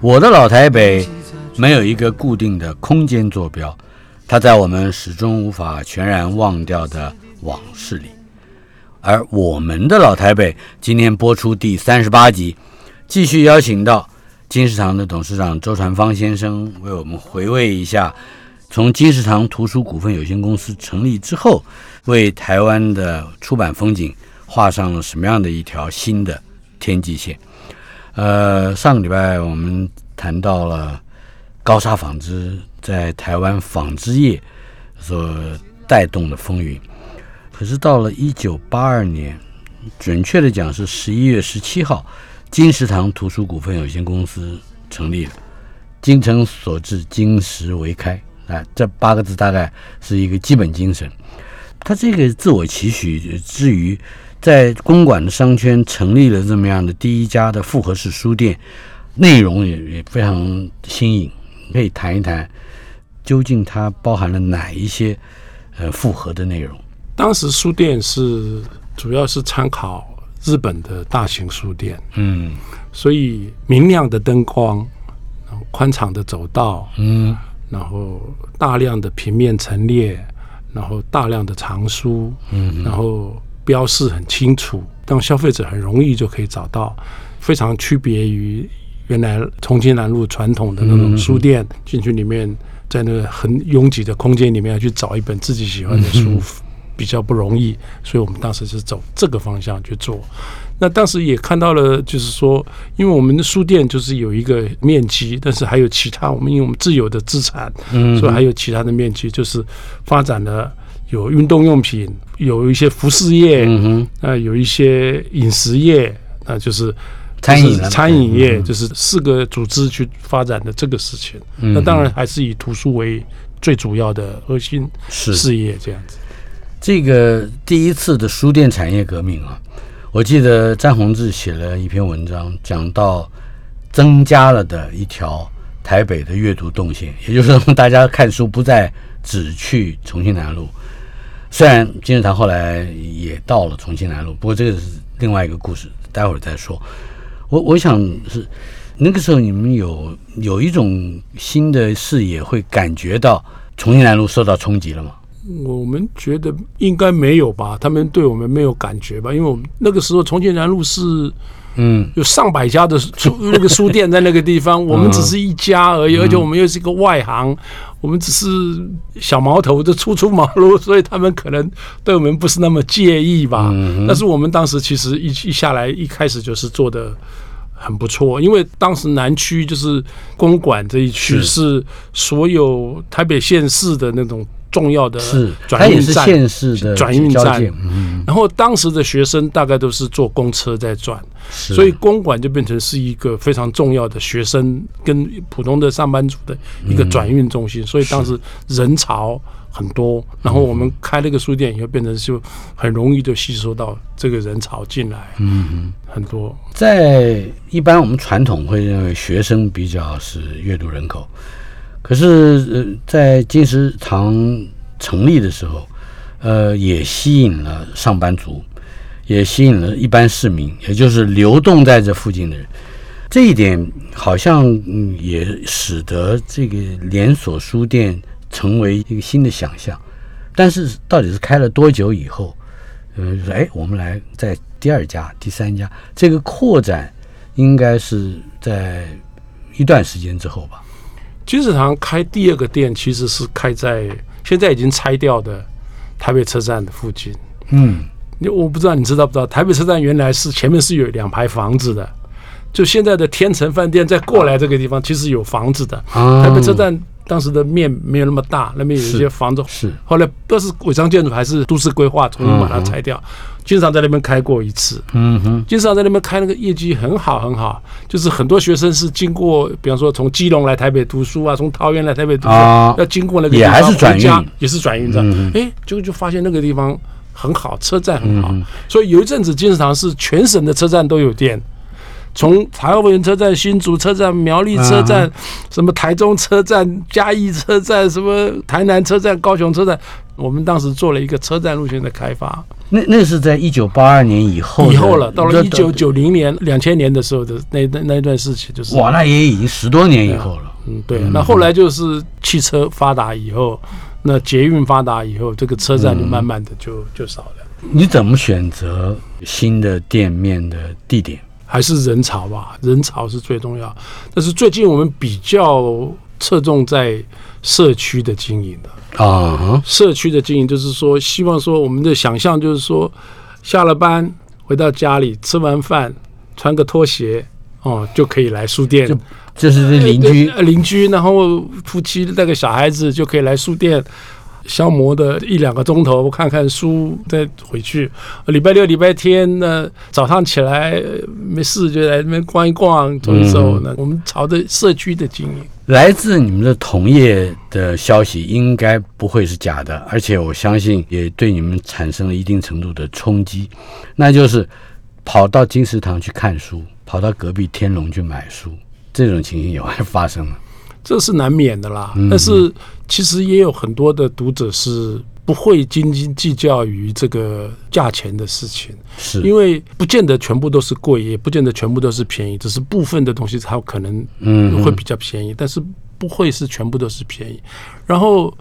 我的老台北没有一个固定的空间坐标，它在我们始终无法全然忘掉的往事里。而我们的老台北今天播出第三十八集，继续邀请到金石堂的董事长周传芳先生为我们回味一下，从金石堂图书股份有限公司成立之后，为台湾的出版风景画上了什么样的一条新的天际线。呃，上个礼拜我们谈到了高沙纺织在台湾纺织业所带动的风云，可是到了一九八二年，准确的讲是十一月十七号，金石堂图书股份有限公司成立了，精诚所至，金石为开啊，这八个字大概是一个基本精神。他这个自我期许之余。在公馆的商圈成立了这么样的第一家的复合式书店，内容也也非常新颖，可以谈一谈究竟它包含了哪一些呃复合的内容。当时书店是主要是参考日本的大型书店，嗯，所以明亮的灯光，宽敞的走道，嗯，然后大量的平面陈列，然后大量的藏书，嗯，然后。标示很清楚，让消费者很容易就可以找到，非常区别于原来重庆南路传统的那种书店，进去里面在那个很拥挤的空间里面要去找一本自己喜欢的书，比较不容易。所以我们当时是走这个方向去做。那当时也看到了，就是说，因为我们的书店就是有一个面积，但是还有其他我们因为我们自有的资产，所以还有其他的面积，就是发展了。有运动用品，有一些服饰业，嗯啊，有一些饮食业，那就是餐饮餐饮业，就是四个组织去发展的这个事情。那当然还是以图书为最主要的核心事业这样子。这个第一次的书店产业革命啊，我记得詹宏志写了一篇文章，讲到增加了的一条台北的阅读动线，也就是说，大家看书不再只去重庆南路。虽然金石堂后来也到了重庆南路，不过这个是另外一个故事，待会儿再说。我我想是那个时候你们有有一种新的视野，会感觉到重庆南路受到冲击了吗？我们觉得应该没有吧，他们对我们没有感觉吧，因为我们那个时候重庆南路是。嗯，有上百家的书那个书店在那个地方，我们只是一家而已，而且我们又是一个外行，我们只是小毛头就初出茅庐，所以他们可能对我们不是那么介意吧。但是我们当时其实一一下来，一开始就是做的很不错，因为当时南区就是公馆这一区是所有台北县市的那种。重要的是转运站，县市的转运站。然后当时的学生大概都是坐公车在转，所以公馆就变成是一个非常重要的学生跟普通的上班族的一个转运中心。所以当时人潮很多。然后我们开了个书店以后，变成就很容易就吸收到这个人潮进来。嗯，很多。在一般我们传统会认为学生比较是阅读人口。可是，呃，在金石堂成立的时候，呃，也吸引了上班族，也吸引了一般市民，也就是流动在这附近的人。这一点好像也使得这个连锁书店成为一个新的想象。但是，到底是开了多久以后？呃，哎，我们来在第二家、第三家，这个扩展应该是在一段时间之后吧。金石堂开第二个店，其实是开在现在已经拆掉的台北车站的附近。嗯，你我不知道你知道不知道，台北车站原来是前面是有两排房子的，就现在的天成饭店再过来这个地方，其实有房子的。台北车站当时的面没有那么大，那边有一些房子。是后来不知道是违章建筑还是都市规划，重新把它拆掉。经常在那边开过一次，嗯哼，经常在那边开，那个业绩很好很好。就是很多学生是经过，比方说从基隆来台北读书啊，从桃园来台北读书，要经过那个也还是转运，也是转运的。哎，结果就发现那个地方很好，车站很好，所以有一阵子金石堂是全省的车站都有店。从台湾车站、新竹车站、苗栗车站、什么台中车站、嘉义车站、什么台南车站、高雄车站，我们当时做了一个车站路线的开发。那那是在一九八二年以后，以后了，到了一九九零年、两千年的时候的那那那段事情，就是哇，那也已经十多年以后了。嗯，对。那后来就是汽车发达以后，那捷运发达以后，这个车站就慢慢的就就少了。你怎么选择新的店面的地点？还是人潮吧，人潮是最重要。但是最近我们比较侧重在社区的经营的啊，社区的经营就是说，希望说我们的想象就是说，下了班回到家里，吃完饭穿个拖鞋哦，就可以来书店，就就是邻居邻居，然后夫妻带个小孩子就可以来书店。消磨的一两个钟头，看看书再回去。礼拜六、礼拜天呢，早上起来没事就来那边逛一逛、走一走。呢我们朝着社区的经营。来自你们的同业的消息应该不会是假的，而且我相信也对你们产生了一定程度的冲击。那就是跑到金石堂去看书，跑到隔壁天龙去买书，这种情形也会发生了。这是难免的啦，但是其实也有很多的读者是不会斤斤计较于这个价钱的事情，是。因为不见得全部都是贵，也不见得全部都是便宜，只是部分的东西它可能嗯会比较便宜，但是不会是全部都是便宜。然后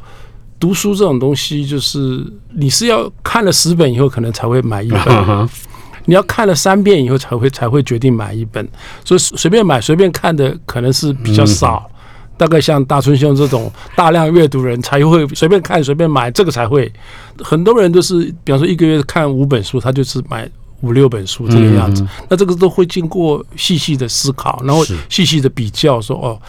读书这种东西，就是你是要看了十本以后，可能才会买一本，你要看了三遍以后才会才会决定买一本，所以随便买随便看的可能是比较少。大概像大春兄这种大量阅读人才会随便看随便买，这个才会。很多人都是，比方说一个月看五本书，他就是买五六本书这个样子。那这个都会经过细细的思考，然后细细的比较，说哦，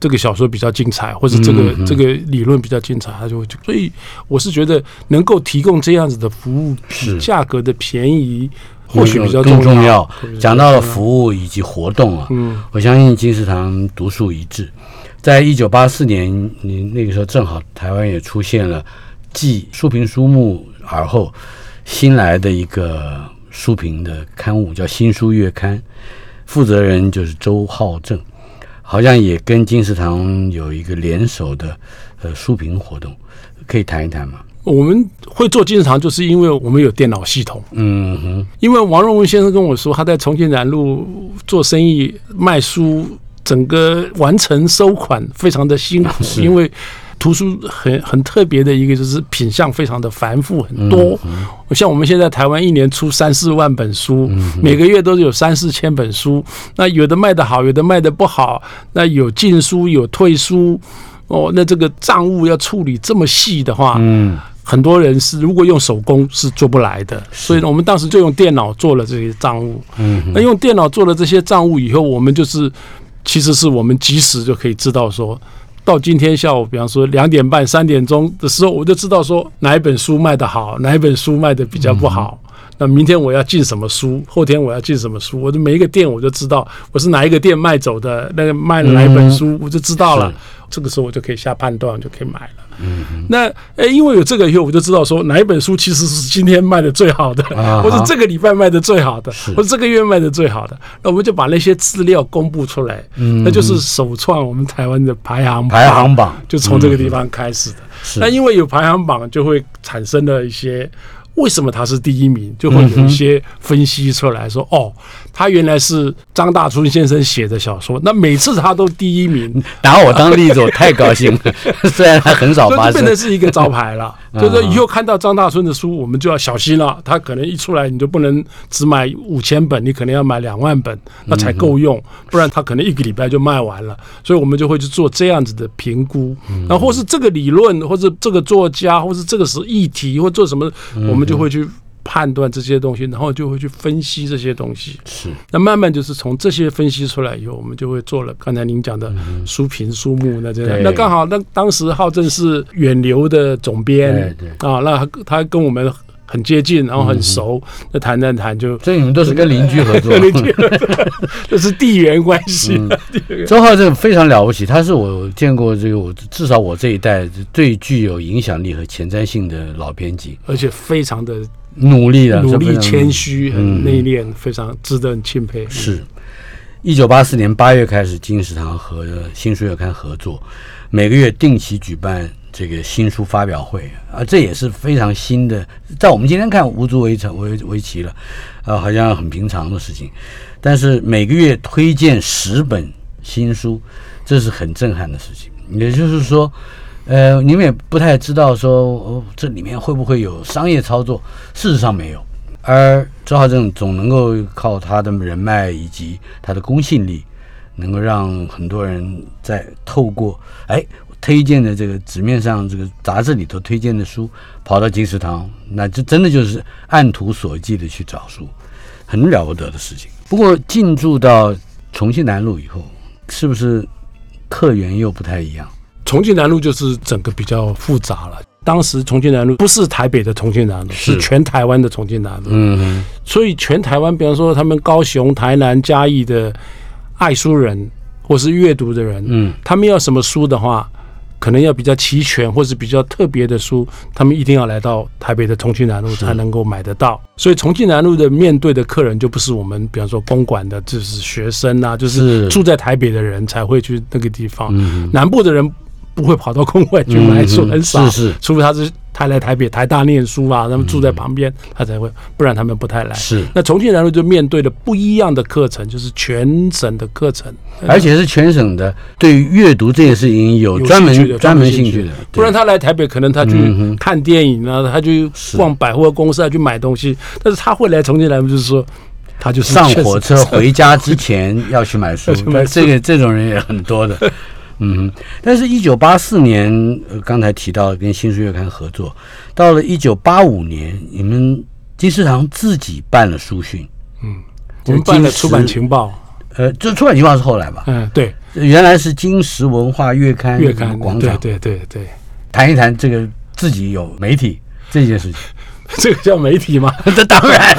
这个小说比较精彩，或者这个这个理论比较精彩，他就会。所以我是觉得能够提供这样子的服务，价格的便宜，或许比较更重要。讲到了服务以及活动啊，嗯，我相信金石堂独树一帜。在一九八四年，你那个时候正好台湾也出现了继书评书目而后新来的一个书评的刊物，叫《新书月刊》，负责人就是周浩正，好像也跟金石堂有一个联手的呃书评活动，可以谈一谈吗？我们会做金石堂，就是因为我们有电脑系统。嗯哼，因为王荣文先生跟我说，他在重庆南路做生意卖书。整个完成收款非常的辛苦，因为图书很很特别的一个就是品相非常的繁复很多。像我们现在台湾一年出三四万本书，每个月都是有三四千本书。那有的卖得好，有的卖得不好。那有进书有退书哦。那这个账务要处理这么细的话，嗯，很多人是如果用手工是做不来的。所以我们当时就用电脑做了这些账务。嗯，那用电脑做了这些账务以后，我们就是。其实是我们及时就可以知道，说到今天下午，比方说两点半、三点钟的时候，我就知道说哪一本书卖的好，哪一本书卖的比较不好。那明天我要进什么书，后天我要进什么书，我的每一个店我就知道我是哪一个店卖走的，那个卖哪一本书我就知道了。这个时候我就可以下判断，就可以买了。嗯，那诶，因为有这个以后，我就知道说哪一本书其实是今天卖的最好的，或者这个礼拜卖的最好的，或者这个月卖的最好的。那我们就把那些资料公布出来，那就是首创我们台湾的排行排行榜，就从这个地方开始的。那因为有排行榜，就会产生了一些。为什么他是第一名？就会有一些分析出来说，哦，他原来是张大春先生写的小说，那每次他都第一名，拿我当例子，我太高兴了。虽然他很少发生，变成是一个招牌了。就是说，以后看到张大春的书，我们就要小心了。他可能一出来，你就不能只买五千本，你可能要买两万本，那才够用。不然他可能一个礼拜就卖完了。所以我们就会去做这样子的评估，然后或是这个理论，或是这个作家，或是这个是议题，或做什么，我们就会去。判断这些东西，然后就会去分析这些东西。是，那慢慢就是从这些分析出来以后，我们就会做了刚才您讲的书评、书目那这样。那刚好，那当时浩正是远流的总编啊，那他跟我们。很接近，然后很熟，那谈谈谈就，所以你们都是跟邻居合作，这是地缘关系。周浩正非常了不起，他是我见过这个我至少我这一代最具有影响力和前瞻性的老编辑，而且非常的努力的，努力谦虚，很内敛，非常值得钦佩。是一九八四年八月开始，金石堂和新书月刊合作，每个月定期举办。这个新书发表会啊，这也是非常新的，在我们今天看无足为成为为奇了，啊，好像很平常的事情。但是每个月推荐十本新书，这是很震撼的事情。也就是说，呃，你们也不太知道说哦，这里面会不会有商业操作？事实上没有。而周浩正总能够靠他的人脉以及他的公信力，能够让很多人在透过哎。推荐的这个纸面上这个杂志里头推荐的书，跑到金石堂，那这真的就是按图索骥的去找书，很了不得的事情。不过进驻到重庆南路以后，是不是客源又不太一样？重庆南路就是整个比较复杂了。当时重庆南路不是台北的重庆南路，是全台湾的重庆南路。嗯，所以全台湾，比方说他们高雄、台南、嘉义的爱书人或是阅读的人，嗯，他们要什么书的话。可能要比较齐全或是比较特别的书，他们一定要来到台北的重庆南路才能够买得到。所以重庆南路的面对的客人就不是我们，比方说公馆的，就是学生啊，就是住在台北的人才会去那个地方。南部的人不会跑到公馆去买书，很少，除非他是。他来台北台大念书啊，他们住在旁边，他才会，不然他们不太来。是，那重庆南路就面对的不一样的课程，就是全省的课程，而且是全省的对于阅读这件事情有专门专门兴趣的。不然他来台北，可能他去看电影啊，他去逛百货公司啊，去买东西。但是他会来重庆南路，就是说，他就是上火车回家之前要去买书。这个这种人也很多的。嗯，但是，一九八四年，呃，刚才提到跟新书月刊合作，到了一九八五年，你们金石堂自己办了书讯，嗯，我们办了出版情报，呃，这出版情报是后来吧？嗯，对，原来是金石文化月刊月刊广场，对对对，谈一谈这个自己有媒体这件事情。这个叫媒体吗？这当然，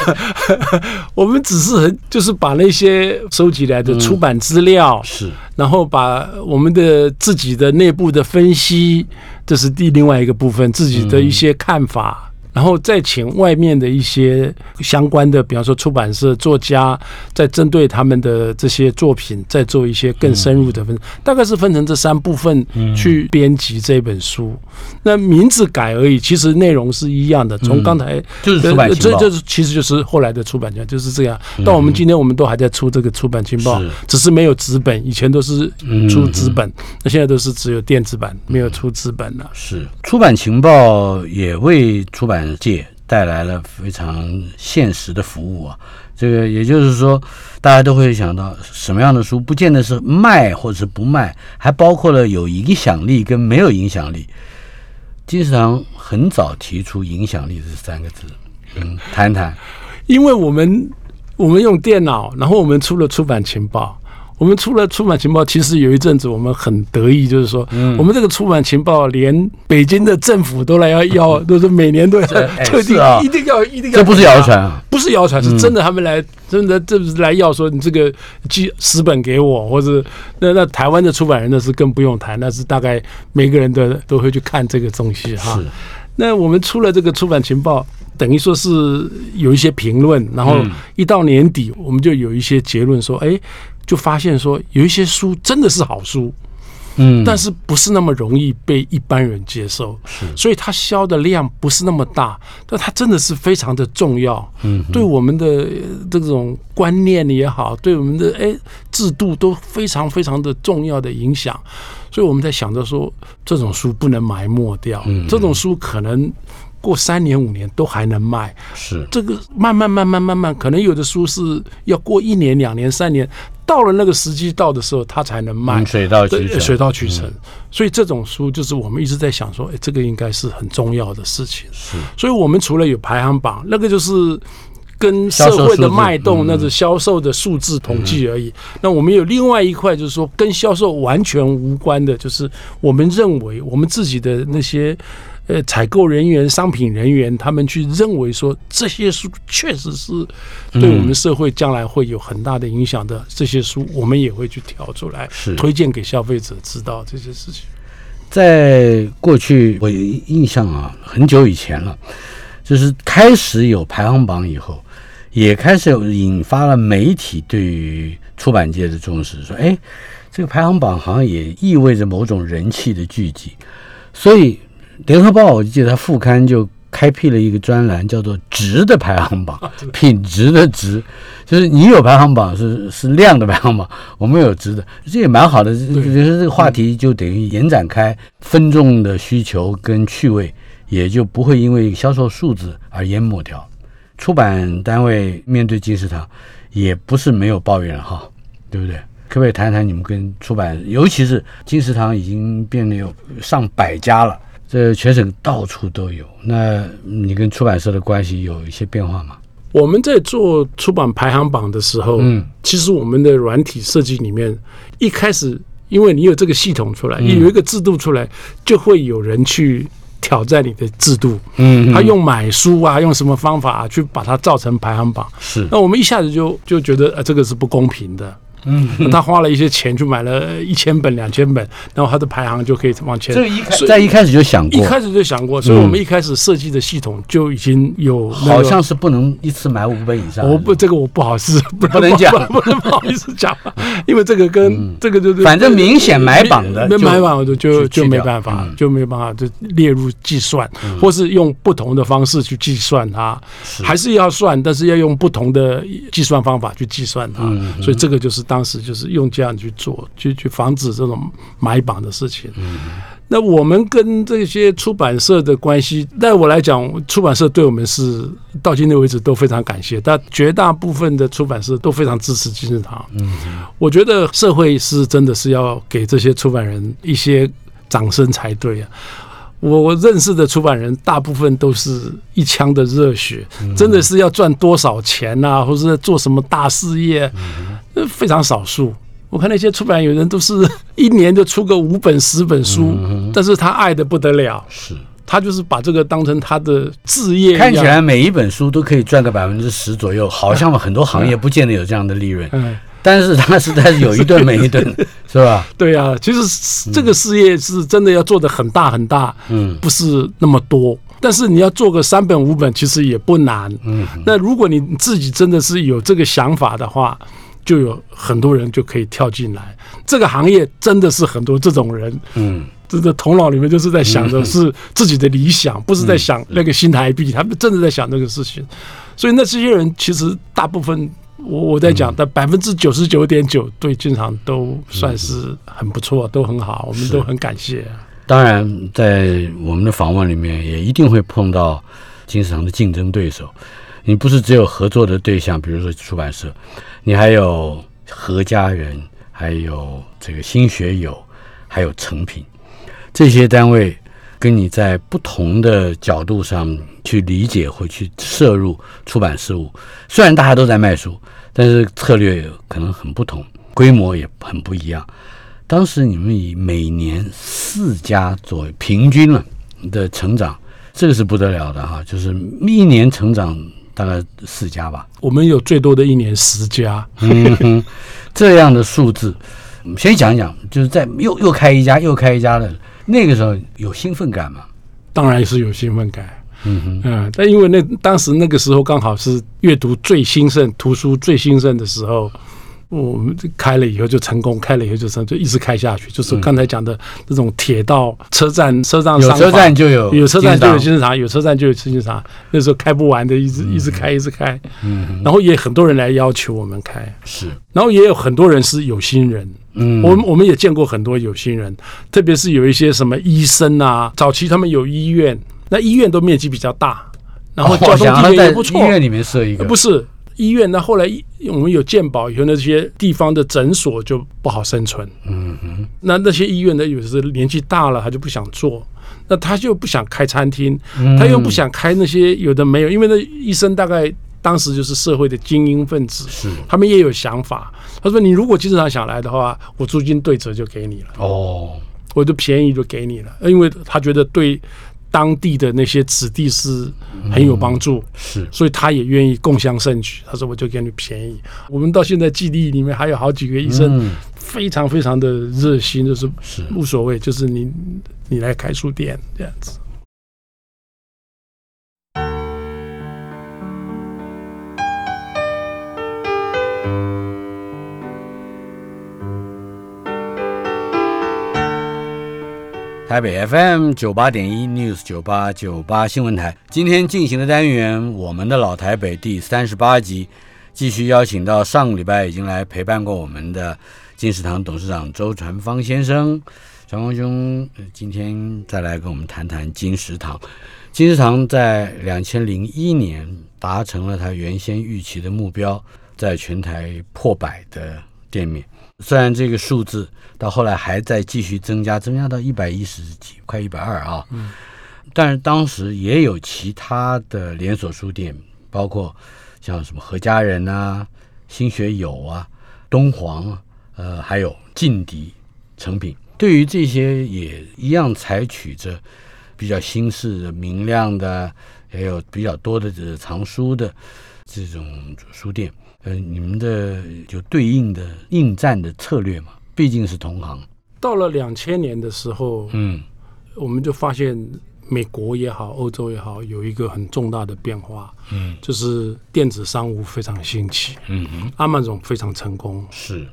我们只是很就是把那些收集来的出版资料是，然后把我们的自己的内部的分析，这是第另外一个部分，自己的一些看法。然后再请外面的一些相关的，比方说出版社、作家，再针对他们的这些作品，再做一些更深入的分，大概是分成这三部分去编辑这本书。那名字改而已，其实内容是一样的。从刚才就是出版情报，这就是其实就是后来的出版家就是这样。到我们今天，我们都还在出这个出版情报，只是没有纸本，以前都是出纸本，那现在都是只有电子版，没有出纸本了。是出版情报也为出版。界带来了非常现实的服务啊，这个也就是说，大家都会想到什么样的书，不见得是卖或者是不卖，还包括了有影响力跟没有影响力。金石堂很早提出“影响力”这三个字，嗯，谈谈，因为我们我们用电脑，然后我们出了出版情报。我们出了出版情报，其实有一阵子我们很得意，就是说，我们这个出版情报连北京的政府都来要要，都是每年都要特地一定要一定要。这不是谣传啊，不是谣传，是真的。他们来真的，这是来要说你这个寄十本给我，或者那那台湾的出版人那是更不用谈，那是大概每个人都都会去看这个东西哈。那我们出了这个出版情报，等于说是有一些评论，然后一到年底，我们就有一些结论说，哎。就发现说有一些书真的是好书，嗯，但是不是那么容易被一般人接受，是，所以它销的量不是那么大，但它真的是非常的重要，嗯，对我们的这种观念也好，对我们的哎制度都非常非常的重要的影响，所以我们在想着说这种书不能埋没掉，嗯。这种书可能。过三年五年都还能卖，是。这个慢慢慢慢慢慢，可能有的书是要过一年两年三年，到了那个时机到的时候，它才能卖，水到渠成，水到渠成。所以这种书就是我们一直在想说，哎，这个应该是很重要的事情。是，所以我们除了有排行榜，那个就是跟社会的脉动，那是销售的数字统计而已。那我们有另外一块，就是说跟销售完全无关的，就是我们认为我们自己的那些。呃，采购人员、商品人员，他们去认为说这些书确实是对我们社会将来会有很大的影响的，这些书我们也会去挑出来，是推荐给消费者知道这些事情。在过去，我有印象啊，很久以前了，就是开始有排行榜以后，也开始有引发了媒体对于出版界的重视，说，哎，这个排行榜好像也意味着某种人气的聚集，所以。联合报，我记得它副刊就开辟了一个专栏，叫做“值”的排行榜，品质的“值”，就是你有排行榜是是量的排行榜，我们有值的，这也蛮好的。就是这个话题就等于延展开，分众的需求跟趣味也就不会因为销售数字而淹没掉。出版单位面对金石堂也不是没有抱怨哈，对不对？可不可以谈谈你们跟出版，尤其是金石堂已经变得有上百家了？这全省到处都有，那你跟出版社的关系有一些变化吗？我们在做出版排行榜的时候，嗯，其实我们的软体设计里面，一开始因为你有这个系统出来，有一个制度出来，就会有人去挑战你的制度，嗯，他用买书啊，用什么方法去把它造成排行榜，是，那我们一下子就就觉得，呃，这个是不公平的。嗯，他花了一些钱去买了一千本、两千本，然后他的排行就可以往前。这一开在一开始就想过，一开始就想过，所以我们一开始设计的系统就已经有。好像是不能一次买五本以上。我不，这个我不好意思，不能讲，不能不好意思讲，因为这个跟这个就是，反正明显买榜的，买榜的就就没办法，就没办法就列入计算，或是用不同的方式去计算它，还是要算，但是要用不同的计算方法去计算它，所以这个就是。当时就是用这样去做，去去防止这种买榜的事情。嗯那我们跟这些出版社的关系，在我来讲，出版社对我们是到今天为止都非常感谢。但绝大部分的出版社都非常支持金石堂。嗯，我觉得社会是真的是要给这些出版人一些掌声才对啊。我我认识的出版人，大部分都是一腔的热血，真的是要赚多少钱呐，或者做什么大事业，非常少数。我看那些出版有人都是 一年就出个五本十本书，但是他爱的不得了，是他就是把这个当成他的置业。看起来每一本书都可以赚个百分之十左右，好像很多行业不见得有这样的利润。嗯但是他实在是有一顿没一顿，是吧？对呀，其实这个事业是真的要做的很大很大，嗯，不是那么多。但是你要做个三本五本，其实也不难。嗯，那如果你自己真的是有这个想法的话，就有很多人就可以跳进来。这个行业真的是很多这种人，嗯，真的头脑里面就是在想着是自己的理想，不是在想那个新台币，他们真的在想这个事情。所以那这些人其实大部分。我我在讲，但百分之九十九点九对经常都算是很不错，都很好，我们都很感谢。当然，在我们的访问里面，也一定会碰到金石堂的竞争对手。你不是只有合作的对象，比如说出版社，你还有何家人，还有这个新学友，还有成品这些单位，跟你在不同的角度上去理解或去摄入出版事务。虽然大家都在卖书。但是策略可能很不同，规模也很不一样。当时你们以每年四家左右平均了的成长，这个是不得了的哈，就是一年成长大概四家吧。我们有最多的一年十家，这样的数字。先讲一讲，就是在又又开一家又开一家的那个时候有兴奋感吗？当然是有兴奋感。嗯哼嗯，但因为那当时那个时候刚好是阅读最兴盛、图书最兴盛的时候，我们开了以后就成功，开了以后就成就一直开下去。就是刚才讲的那种铁道车站、车站、有车站就有有车站就有金市场，有车站就有金市场。那时候开不完的，一直一直开，一直开。嗯，然后也很多人来要求我们开，是。然后也有很多人是有心人，嗯，我们我们也见过很多有心人，特别是有一些什么医生啊，早期他们有医院。那医院都面积比较大，然后交通地铁也不错。医院里面设一个不是医院，那后来我们有健保以后，那些地方的诊所就不好生存。嗯哼，那那些医院呢，有时年纪大了，他就不想做，那他就不想开餐厅，他又不想开那些有的没有，因为那医生大概当时就是社会的精英分子，是他们也有想法。他说：“你如果经常想来的话，我租金对折就给你了。哦，我就便宜就给你了，因为他觉得对。”当地的那些子弟是很有帮助，是，所以他也愿意共襄盛举。他说：“我就给你便宜。”我们到现在基地里面还有好几个医生，非常非常的热心，就是是无所谓，就是你你来开书店这样子。台北 FM 九八点一 News 九八九八新闻台，今天进行的单元《我们的老台北》第三十八集，继续邀请到上个礼拜已经来陪伴过我们的金石堂董事长周传芳先生，传芳兄，今天再来跟我们谈谈金石堂。金石堂在两千零一年达成了他原先预期的目标，在全台破百的店面。虽然这个数字到后来还在继续增加，增加到一百一十几，快一百二啊。嗯。但是当时也有其他的连锁书店，包括像什么何家人啊、新学友啊、东皇啊，呃，还有劲敌成品。对于这些也一样采取着比较新式的、明亮的，也有比较多的这藏书的这种书店。呃，你们的有对应的应战的策略嘛？毕竟是同行。到了两千年的时候，嗯，我们就发现美国也好，欧洲也好，有一个很重大的变化，嗯，就是电子商务非常兴起，嗯哼，阿曼总非常成功，是，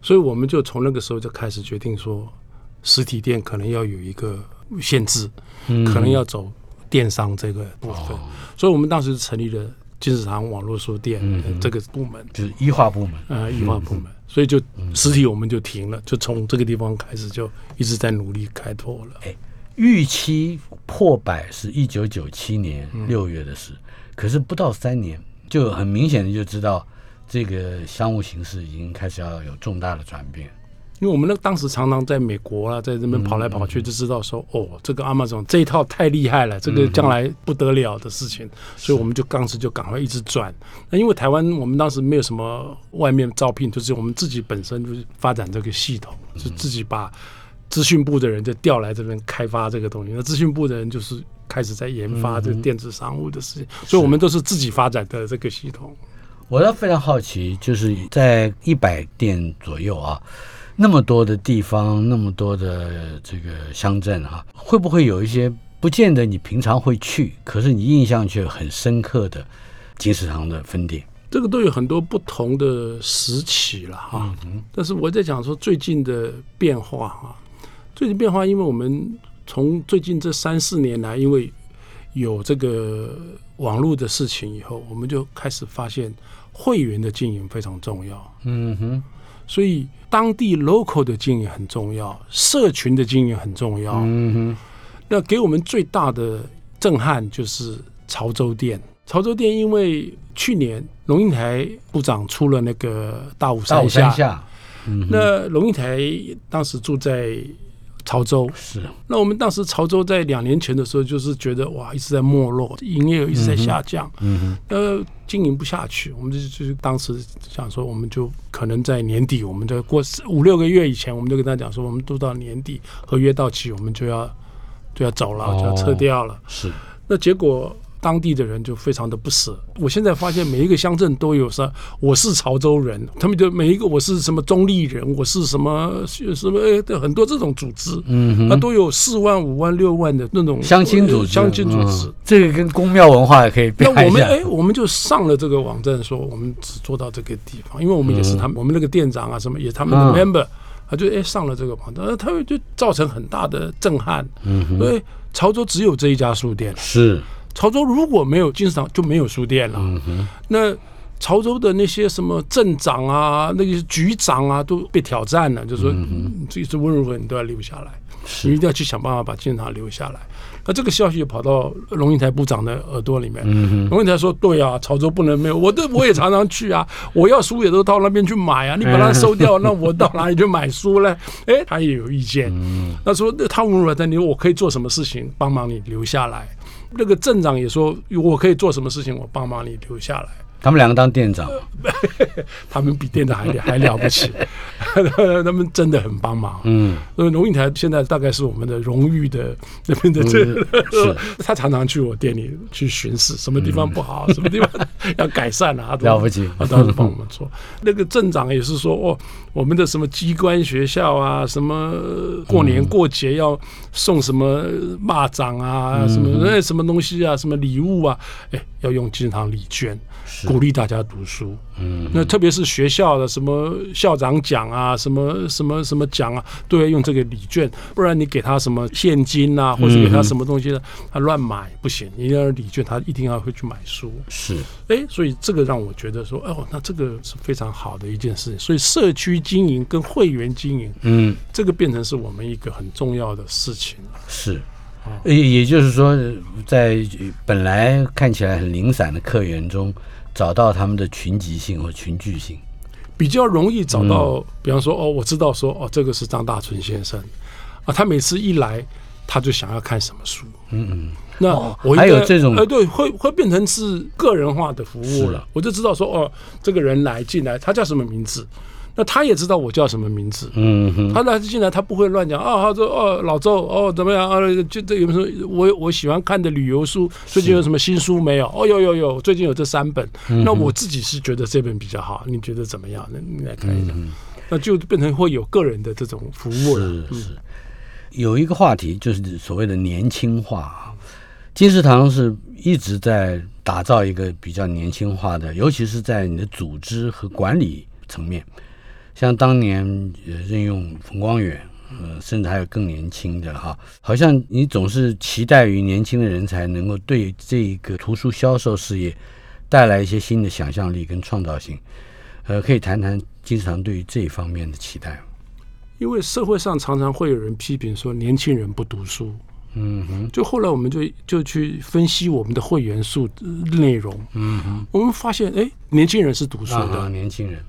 所以我们就从那个时候就开始决定说，实体店可能要有一个限制，嗯，可能要走电商这个部分，所以我们当时成立了。金石堂网络书店这个部门。就是医化部门，啊，医化部门，所以就实体我们就停了，就从这个地方开始就一直在努力开拓了。哎，预期破百是一九九七年六月的事，可是不到三年，就很明显的就知道这个商务形势已经开始要有重大的转变。因为我们那当时常常在美国啊，在这边跑来跑去，就知道说，哦，这个阿玛总这一套太厉害了，这个将来不得了的事情，所以我们就当时就赶快一直转。那因为台湾我们当时没有什么外面招聘，就是我们自己本身就是发展这个系统，就自己把资讯部的人就调来这边开发这个东西。那资讯部的人就是开始在研发这个电子商务的事情，所以我们都是自己发展的这个系统。我倒非常好奇，就是在一百店左右啊。那么多的地方，那么多的这个乡镇啊，会不会有一些不见得你平常会去，可是你印象却很深刻的金石堂的分店？这个都有很多不同的时期了哈。但是我在讲说最近的变化啊，最近变化，因为我们从最近这三四年来，因为有这个网络的事情以后，我们就开始发现会员的经营非常重要。嗯哼。所以当地 local 的经营很重要，社群的经营很重要。嗯哼，那给我们最大的震撼就是潮州店。潮州店因为去年龙应台部长出了那个大武山下，那龙应台当时住在。潮州。是，那我们当时潮州在两年前的时候，就是觉得哇，一直在没落，营业额一直在下降，嗯呃，经营不下去，我们就就是当时想说，我们就可能在年底，我们就过五六个月以前，我们就跟他讲说，我们都到年底合约到期，我们就要就要走了，就要撤掉了。是，那结果。当地的人就非常的不舍。我现在发现每一个乡镇都有说我是潮州人，他们就每一个我是什么中立人，我是什么什么很多这种组织，嗯，那都有四万、五万、六万的那种相亲组织，相亲组织。这个跟公庙文化也可以。那我们哎，我们就上了这个网站，说我们只做到这个地方，因为我们也是他们，我们那个店长啊什么也是他们的 member，他就哎上了这个网站，他就造成很大的震撼。嗯，因为潮州只有这一家书店，是。潮州如果没有金石堂，就没有书店了。嗯，那潮州的那些什么镇长啊、那些局长啊都被挑战了，就说这次温如何你都要留下来，你一定要去想办法把金堂留下来。那这个消息就跑到龙应台部长的耳朵里面，龙应台说：“对啊，潮州不能没有，我都我也常常去啊，我要书也都到那边去买啊，你把它收掉，那我到哪里去买书呢？”哎，他也有意见，他说：“那他温如何？你我可以做什么事情帮忙你留下来？”那个镇长也说：“我可以做什么事情，我帮忙你留下来。”他们两个当店长，他们比店长还还了不起，他们真的很帮忙。嗯，所以龙应台现在大概是我们的荣誉的那边的这，是。他常常去我店里去巡视，什么地方不好，什么地方要改善啊，了不起，他都是帮我们做。那个镇长也是说，哦，我们的什么机关学校啊，什么过年过节要送什么蚂蚱啊，什么那什么东西啊，什么礼物啊，哎，要用金堂礼券。鼓励大家读书，嗯，那特别是学校的什么校长奖啊，什么什么什么奖啊，都要用这个礼券，不然你给他什么现金啊，或者给他什么东西呢，他乱买不行，你要礼券，他一定要会去买书。是，哎，所以这个让我觉得说，哦，那这个是非常好的一件事情。所以社区经营跟会员经营，嗯，这个变成是我们一个很重要的事情了。是，也也就是说，在本来看起来很零散的客源中。找到他们的群集性和群聚性，比较容易找到。比方说，哦，我知道说，哦，这个是张大春先生啊，他每次一来，他就想要看什么书。嗯嗯，那我还有这种，哎，对，会会变成是个人化的服务了。我就知道说，哦，这个人来进来，他叫什么名字？那他也知道我叫什么名字，嗯哼，他来进来他不会乱讲啊，他说哦老周哦怎么样啊？就这有什么我我喜欢看的旅游书，最近有什么新书没有？哦有有有，最近有这三本，那我自己是觉得这本比较好，你觉得怎么样？那你来看一下，那就变成会有个人的这种服务了。是是，有一个话题就是所谓的年轻化啊，金石堂是一直在打造一个比较年轻化的，尤其是在你的组织和管理层面。像当年任用冯光远，呃，甚至还有更年轻的哈，好像你总是期待于年轻的人才能够对这个图书销售事业带来一些新的想象力跟创造性，呃，可以谈谈金石堂对于这一方面的期待因为社会上常常会有人批评说年轻人不读书，嗯哼，就后来我们就就去分析我们的会员数内容，嗯哼，我们发现哎，年轻人是读书的，年轻人。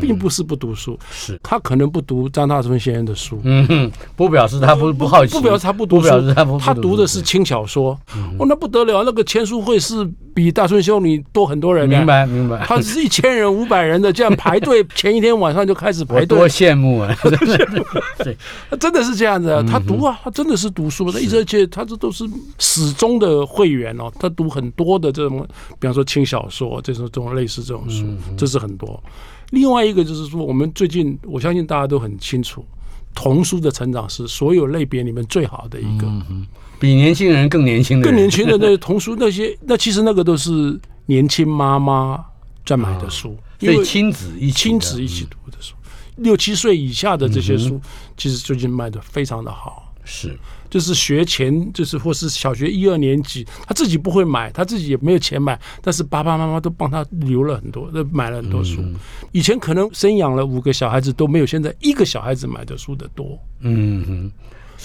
并不是不读书，是。他可能不读张大春先生的书，嗯，不表示他不不好奇，不表示他不读书，表示他不他读的是轻小说，哦，那不得了，那个签书会是比大春修女多很多人，明白明白，他是一千人五百人的这样排队，前一天晚上就开始排队，多羡慕啊，对，他真的是这样子，他读啊，他真的是读书，他而且他这都是始终的会员哦，他读很多的这种，比方说轻小说这种这种类似这种书，这是很多。另外一个就是说，我们最近我相信大家都很清楚，童书的成长是所有类别里面最好的一个，比年轻人更年轻的、更年轻的那 童书那些，那其实那个都是年轻妈妈在买的书，所以亲子一亲子一起读的书，六七岁以下的这些书，其实最近卖的非常的好，是。就是学前，就是或是小学一二年级，他自己不会买，他自己也没有钱买，但是爸爸妈妈都帮他留了很多，都买了很多书。以前可能生养了五个小孩子都没有现在一个小孩子买的书的多。嗯哼，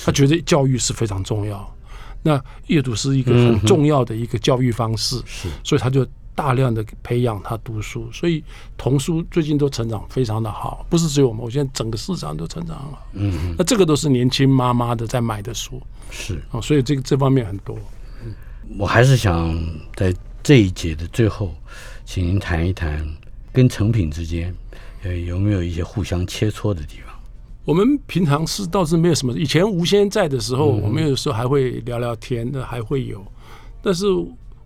他觉得教育是非常重要，那阅读是一个很重要的一个教育方式，是，所以他就。大量的培养他读书，所以童书最近都成长非常的好，不是只有我们，我现在整个市场都成长很好。嗯，那这个都是年轻妈妈的在买的书，是啊，所以这个这方面很多。嗯，我还是想在这一节的最后，请您谈一谈跟成品之间，呃，有没有一些互相切磋的地方？我们平常是倒是没有什么，以前吴先生在的时候，我们有时候还会聊聊天，那还会有，但是。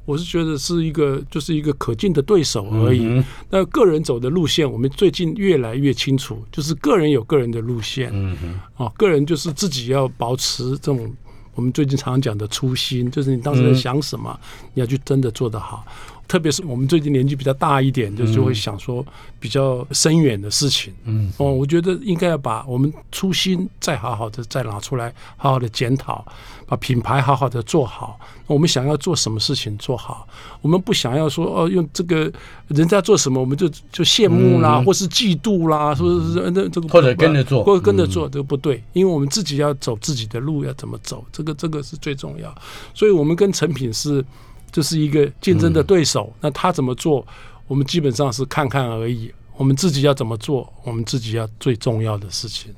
我是觉得是一个，就是一个可敬的对手而已。那个人走的路线，我们最近越来越清楚，就是个人有个人的路线。嗯哼，哦，个人就是自己要保持这种我们最近常讲的初心，就是你当时在想什么，你要去真的做得好。特别是我们最近年纪比较大一点，就就会想说比较深远的事情。嗯，哦，我觉得应该要把我们初心再好好的再拿出来，好好的检讨，把品牌好好的做好。我们想要做什么事情做好，我们不想要说哦，用这个人家做什么我们就就羡慕啦，或是嫉妒啦，说是那这个或者跟着做，或者跟着做，这个不对，因为我们自己要走自己的路，要怎么走，这个这个是最重要。所以，我们跟成品是。这是一个竞争的对手，那他怎么做，我们基本上是看看而已。我们自己要怎么做，我们自己要最重要的事情。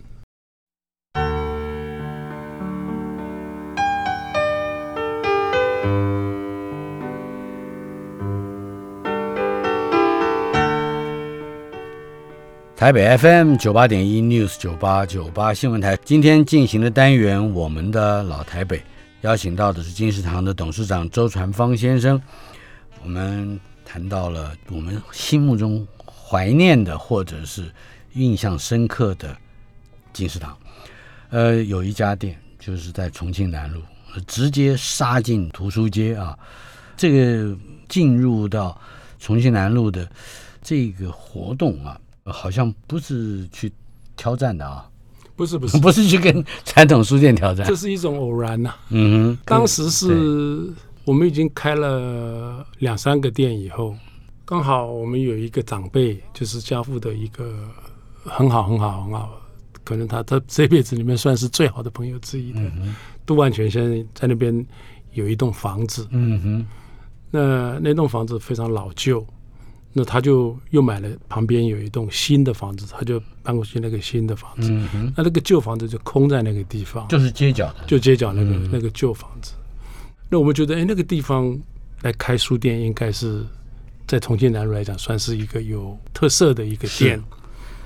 台北 FM 九八点一 News 九八九八新闻台今天进行的单元，我们的老台北。邀请到的是金石堂的董事长周传芳先生。我们谈到了我们心目中怀念的或者是印象深刻的金石堂。呃，有一家店就是在重庆南路，直接杀进图书街啊。这个进入到重庆南路的这个活动啊，好像不是去挑战的啊。不是不是不是去跟传统书店挑战，这是一种偶然呐。嗯哼，当时是我们已经开了两三个店以后，刚好我们有一个长辈，就是家父的一个很好很好很好，可能他他这辈子里面算是最好的朋友之一的杜万全先生，在那边有一栋房子。嗯哼，那那栋房子非常老旧。那他就又买了旁边有一栋新的房子，他就搬过去那个新的房子。那那个旧房子就空在那个地方，就是街角的，就街角那个那个旧房子。那我们觉得，哎，那个地方来开书店，应该是在重庆南路来讲，算是一个有特色的一个店。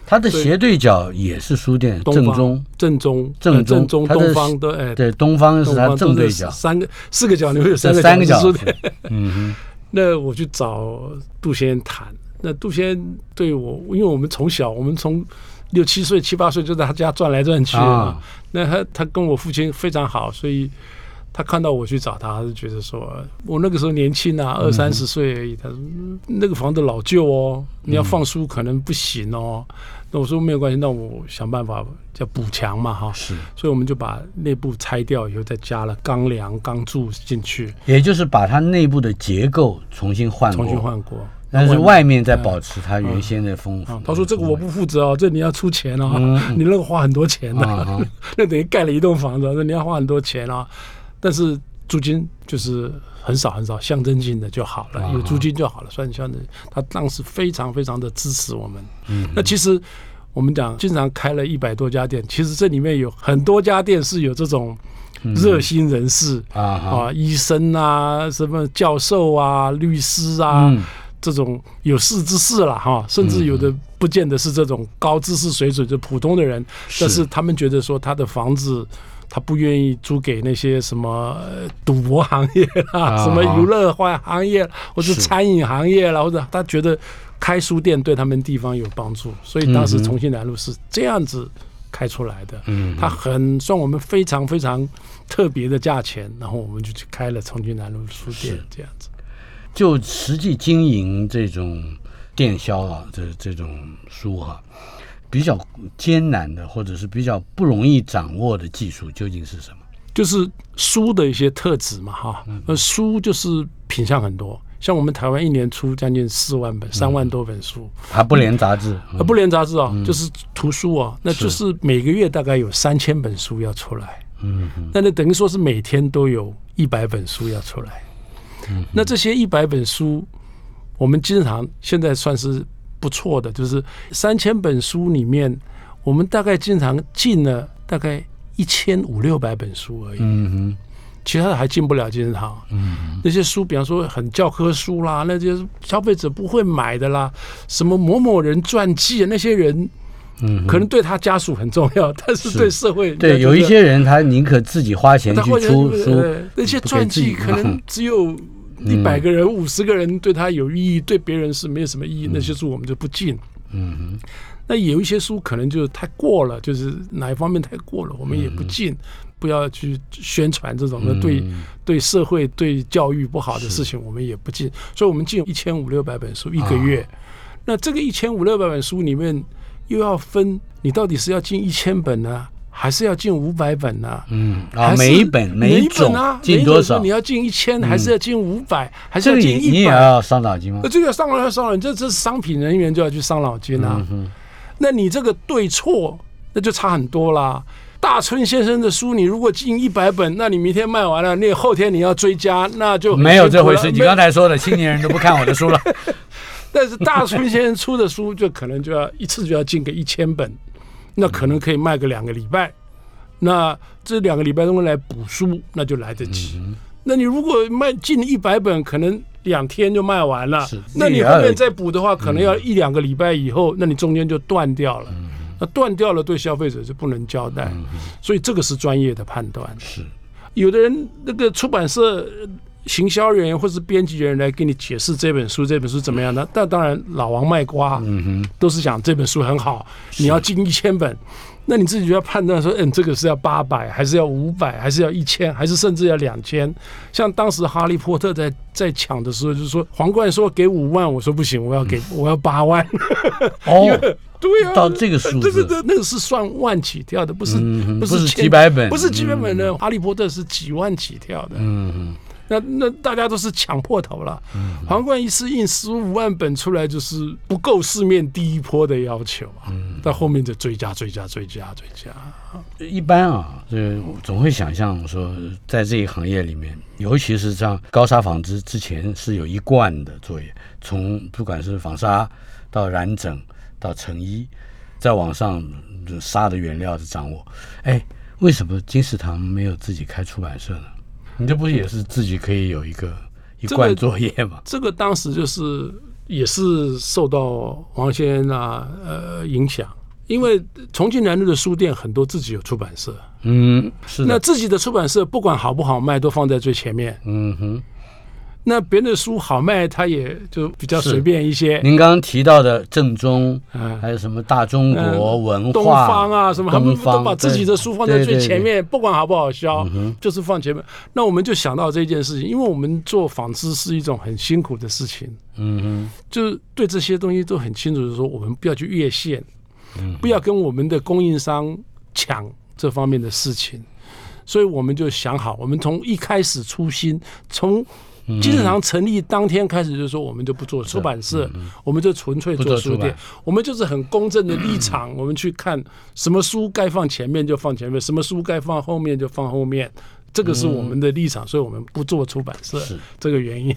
它的斜对角也是书店，正中正中正正中东方的哎，对，东方是它正对角，三个四个角你会有三个三个角书店。嗯哼。那我去找杜先生谈，那杜先生对我，因为我们从小，我们从六七岁、七八岁就在他家转来转去啊。那他他跟我父亲非常好，所以他看到我去找他，就觉得说我那个时候年轻啊，二三十岁而已。他说那个房子老旧哦，你要放书可能不行哦。那我说没有关系，那我想办法叫补墙嘛，哈，是，所以我们就把内部拆掉以后，再加了钢梁、钢柱进去，也就是把它内部的结构重新换过，重新换过，但是外面在保持它原先的丰富。他说这个我不负责哦，这你要出钱哦，你那个花很多钱的，那等于盖了一栋房子，那你要花很多钱啊，但是租金就是很少很少，象征性的就好了，有租金就好了，算象征。他当时非常非常的支持我们，嗯，那其实。我们讲经常开了一百多家店，其实这里面有很多家店是有这种热心人士啊，啊，医生啊，什么教授啊，律师啊，这种有识之士了哈，甚至有的不见得是这种高知识水准，就普通的人，但是。他们觉得说他的房子他不愿意租给那些什么赌博行业啦，什么娱乐化行业，或者餐饮行业啦，或者他觉得。开书店对他们地方有帮助，所以当时重庆南路是这样子开出来的。嗯，他很算我们非常非常特别的价钱，然后我们就去开了重庆南路书店，这样子。就实际经营这种电销啊，这这种书哈，比较艰难的，或者是比较不容易掌握的技术究竟是什么？就是书的一些特质嘛，哈。呃，书就是品相很多。像我们台湾一年出将近四万本、三万多本书，还不连杂志，啊，不连杂志啊，就是图书啊，那就是每个月大概有三千本书要出来，嗯，那那等于说是每天都有一百本书要出来，嗯，那这些一百本书，我们经常现在算是不错的，就是三千本书里面，我们大概经常进了大概一千五六百本书而已，嗯哼。其他的还进不了金石堂，嗯，那些书，比方说很教科书啦，那些消费者不会买的啦，什么某某人传记啊，那些人，嗯，可能对他家属很重要，但是对社会，对有一些人他宁可自己花钱去出书，那些传记可能只有一百个人、五十个人对他有意义，对别人是没有什么意义，那些书我们就不进，嗯哼。那有一些书可能就太过了，就是哪一方面太过了，我们也不进，不要去宣传这种的对对社会、对教育不好的事情，我们也不进。所以，我们进一千五六百本书一个月。那这个一千五六百本书里面，又要分你到底是要进一千本呢，还是要进五百本呢？嗯，啊，每一本每一种啊，进多少？你要进一千，还是要进五百，还是要进一百？你也要伤脑筋吗？这个伤脑伤脑筋，这这是商品人员就要去伤脑筋啊。那你这个对错，那就差很多啦。大春先生的书，你如果进一百本，那你明天卖完了，那后天你要追加，那就没有这回事。你刚才说的青年人都不看我的书了。但是大春先生出的书，就可能就要一次就要进个一千本，那可能可以卖个两个礼拜。那这两个礼拜中来补书，那就来得及。那你如果卖进一百本，可能。两天就卖完了，那你后面再补的话，可能要一两个礼拜以后，那你中间就断掉了。那断掉了，对消费者是不能交代，所以这个是专业的判断。是有的人那个出版社行销人员或是编辑人员来给你解释这本书，这本书怎么样呢？但当然老王卖瓜，嗯哼，都是讲这本书很好，你要进一千本。那你自己就要判断说，嗯，这个是要八百，还是要五百，还是要一千，还是甚至要两千？像当时哈利波特在在抢的时候，就是说皇冠说给五万，我说不行，我要给我要八万。哦，对啊，到这个数字，对对对，那个是算万起跳的，不是不是几百本，不是几百本的哈利波特是几万起跳的。嗯嗯。那那大家都是抢破头了，皇冠一次印十五万本出来，就是不够市面第一波的要求啊。到后面就追加、追加、追加、追加。一般啊，这总会想象说，在这一行业里面，尤其是像高沙纺织之前是有一贯的作业，从不管是纺纱到染整到成衣，再往上纱的原料的掌握。哎，为什么金石堂没有自己开出版社呢？你这不也是自己可以有一个一贯作业吗？这个当时就是也是受到王先生啊呃影响，因为重庆南路的书店很多自己有出版社，嗯，是那自己的出版社不管好不好卖都放在最前面，嗯哼。那别人的书好卖，他也就比较随便一些。您刚刚提到的正宗，还有什么大中国文化、东方啊什么，他们都把自己的书放在最前面，不管好不好销，就是放前面。那我们就想到这件事情，因为我们做纺织是一种很辛苦的事情，嗯嗯，就是对这些东西都很清楚就是说，我们不要去越线，不要跟我们的供应商抢这方面的事情，所以我们就想好，我们从一开始初心从。金石堂成立当天开始就说，我们就不做出版社，我们就纯粹做书店。我们就是很公正的立场，我们去看什么书该放前面就放前面，什么书该放后面就放后面。这个是我们的立场，所以我们不做出版社。是这个原因。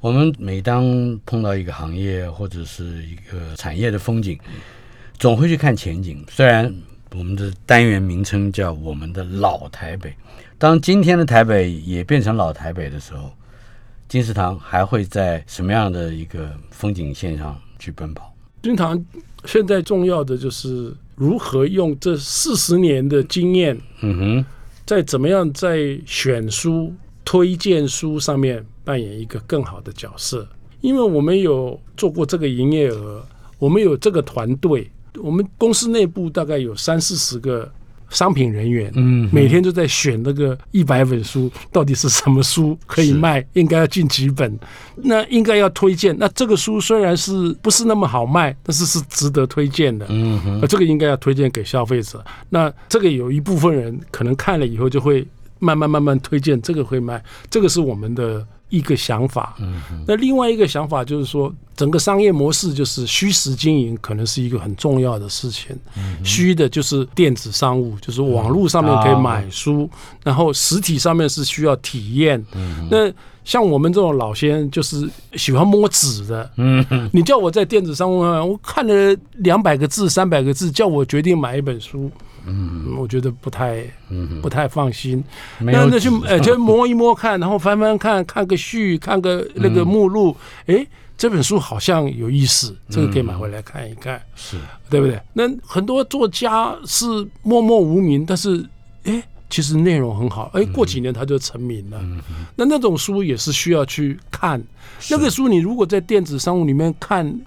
我们每当碰到一个行业或者是一个产业的风景，总会去看前景。虽然我们的单元名称叫我们的老台北，当今天的台北也变成老台北的时候。金石堂还会在什么样的一个风景线上去奔跑？金石堂现在重要的就是如何用这四十年的经验，嗯哼，在怎么样在选书、推荐书上面扮演一个更好的角色。因为我们有做过这个营业额，我们有这个团队，我们公司内部大概有三四十个。商品人员，嗯，每天都在选那个一百本书，到底是什么书可以卖？应该要进几本？那应该要推荐。那这个书虽然是不是那么好卖，但是是值得推荐的。嗯哼，这个应该要推荐给消费者。那这个有一部分人可能看了以后就会慢慢慢慢推荐，这个会卖。这个是我们的。一个想法，那另外一个想法就是说，整个商业模式就是虚实经营，可能是一个很重要的事情。虚的就是电子商务，就是网络上面可以买书，然后实体上面是需要体验。那像我们这种老先生，就是喜欢摸纸的。嗯你叫我在电子商务上，我看了两百个字、三百个字，叫我决定买一本书。嗯，我觉得不太，不太放心。那那去，呃，就摸一摸看，然后翻翻看，看个序，看个那个目录，哎，这本书好像有意思，这个可以买回来看一看，是对不对？那很多作家是默默无名，但是，哎，其实内容很好，哎，过几年他就成名了。那那种书也是需要去看。那个书你如果在电子商务里面看。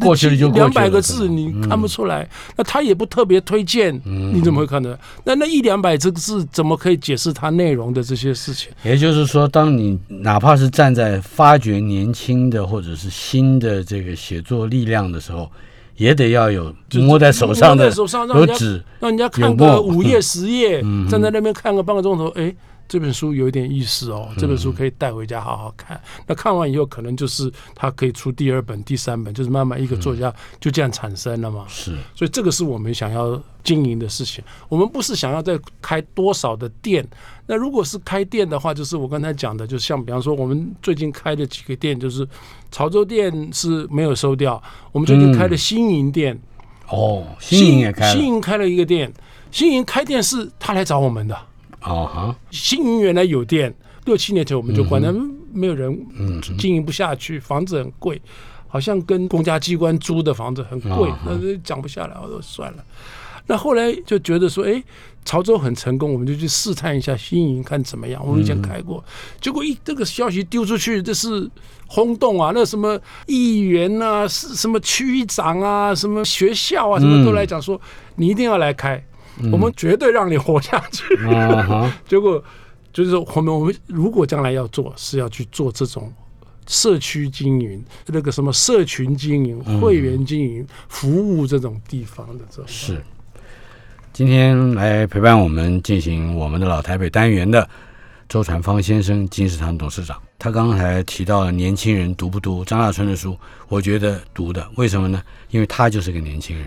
过去了就两百个字你看不出来，那他也不特别推荐，你怎么会看呢？那那一两百这个字怎么可以解释它内容的这些事情？也就是说，当你哪怕是站在发掘年轻的或者是新的这个写作力量的时候，也得要有摸在手上的有纸，让人家看个五页十页，站在那边看个半个钟头，哎。这本书有一点意思哦，这本书可以带回家好好看。那看完以后，可能就是他可以出第二本、第三本，就是慢慢一个作家就这样产生了嘛。是，所以这个是我们想要经营的事情。我们不是想要再开多少的店。那如果是开店的话，就是我刚才讲的，就像比方说我们最近开的几个店，就是潮州店是没有收掉。我们最近开的新营店，哦，新营也开，新营开了一个店。新营开店是他来找我们的。哦哈，新营原来有店，六七年前我们就关了，没有人，经营不下去，房子很贵，好像跟公家机关租的房子很贵，那讲不下来，我说算了。那后来就觉得说，哎，潮州很成功，我们就去试探一下新营看怎么样。我们以前开过，结果一这个消息丢出去，这是轰动啊！那什么议员啊，是什么区长啊，什么学校啊，什么都来讲说，你一定要来开。我们绝对让你活下去。结果就是说，我们我们如果将来要做，是要去做这种社区经营、那个什么社群经营、会员经营、服务这种地方的这种。是。今天来陪伴我们进行我们的老台北单元的周传芳先生，金石堂董事长。他刚才提到了年轻人读不读张大春的书？我觉得读的，为什么呢？因为他就是个年轻人。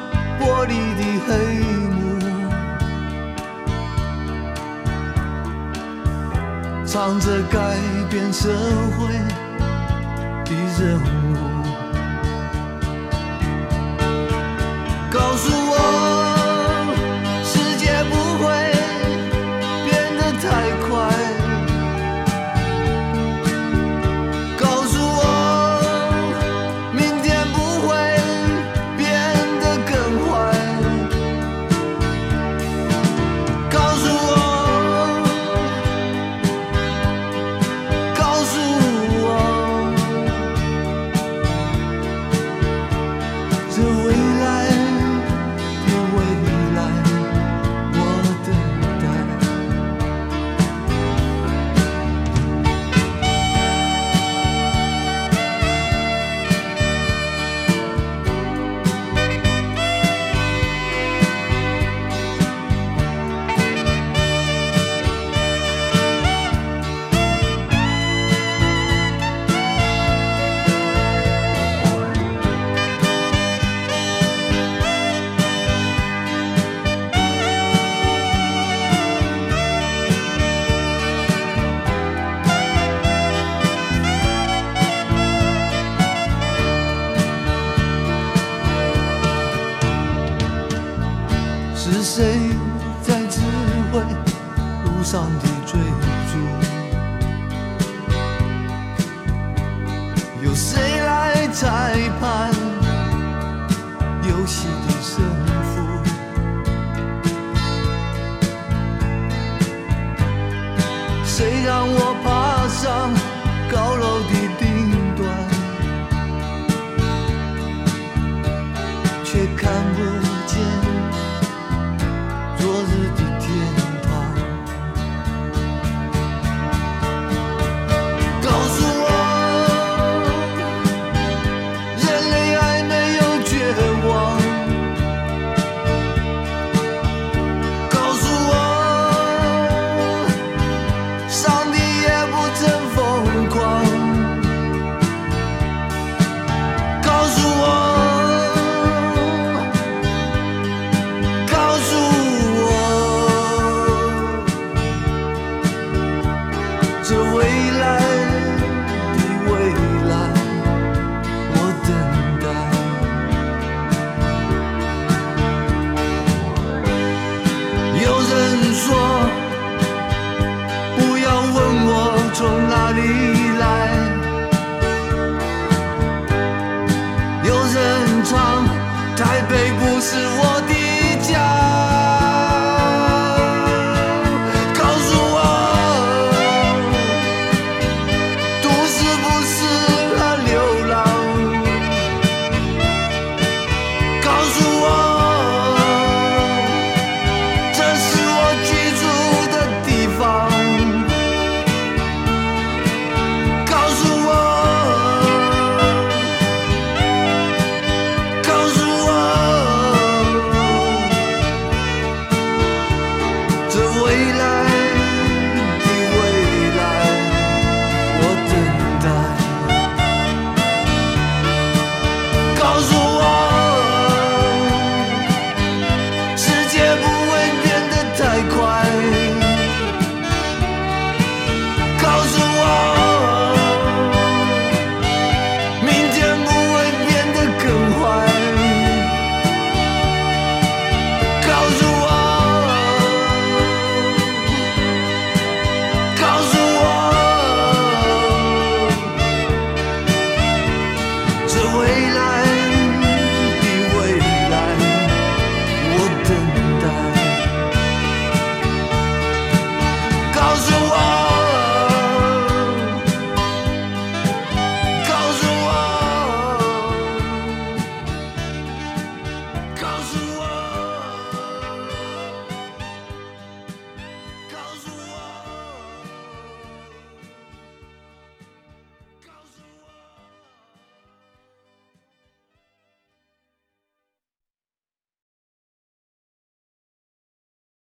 玻璃的黑幕，藏着改变社会的任务，谁让我彷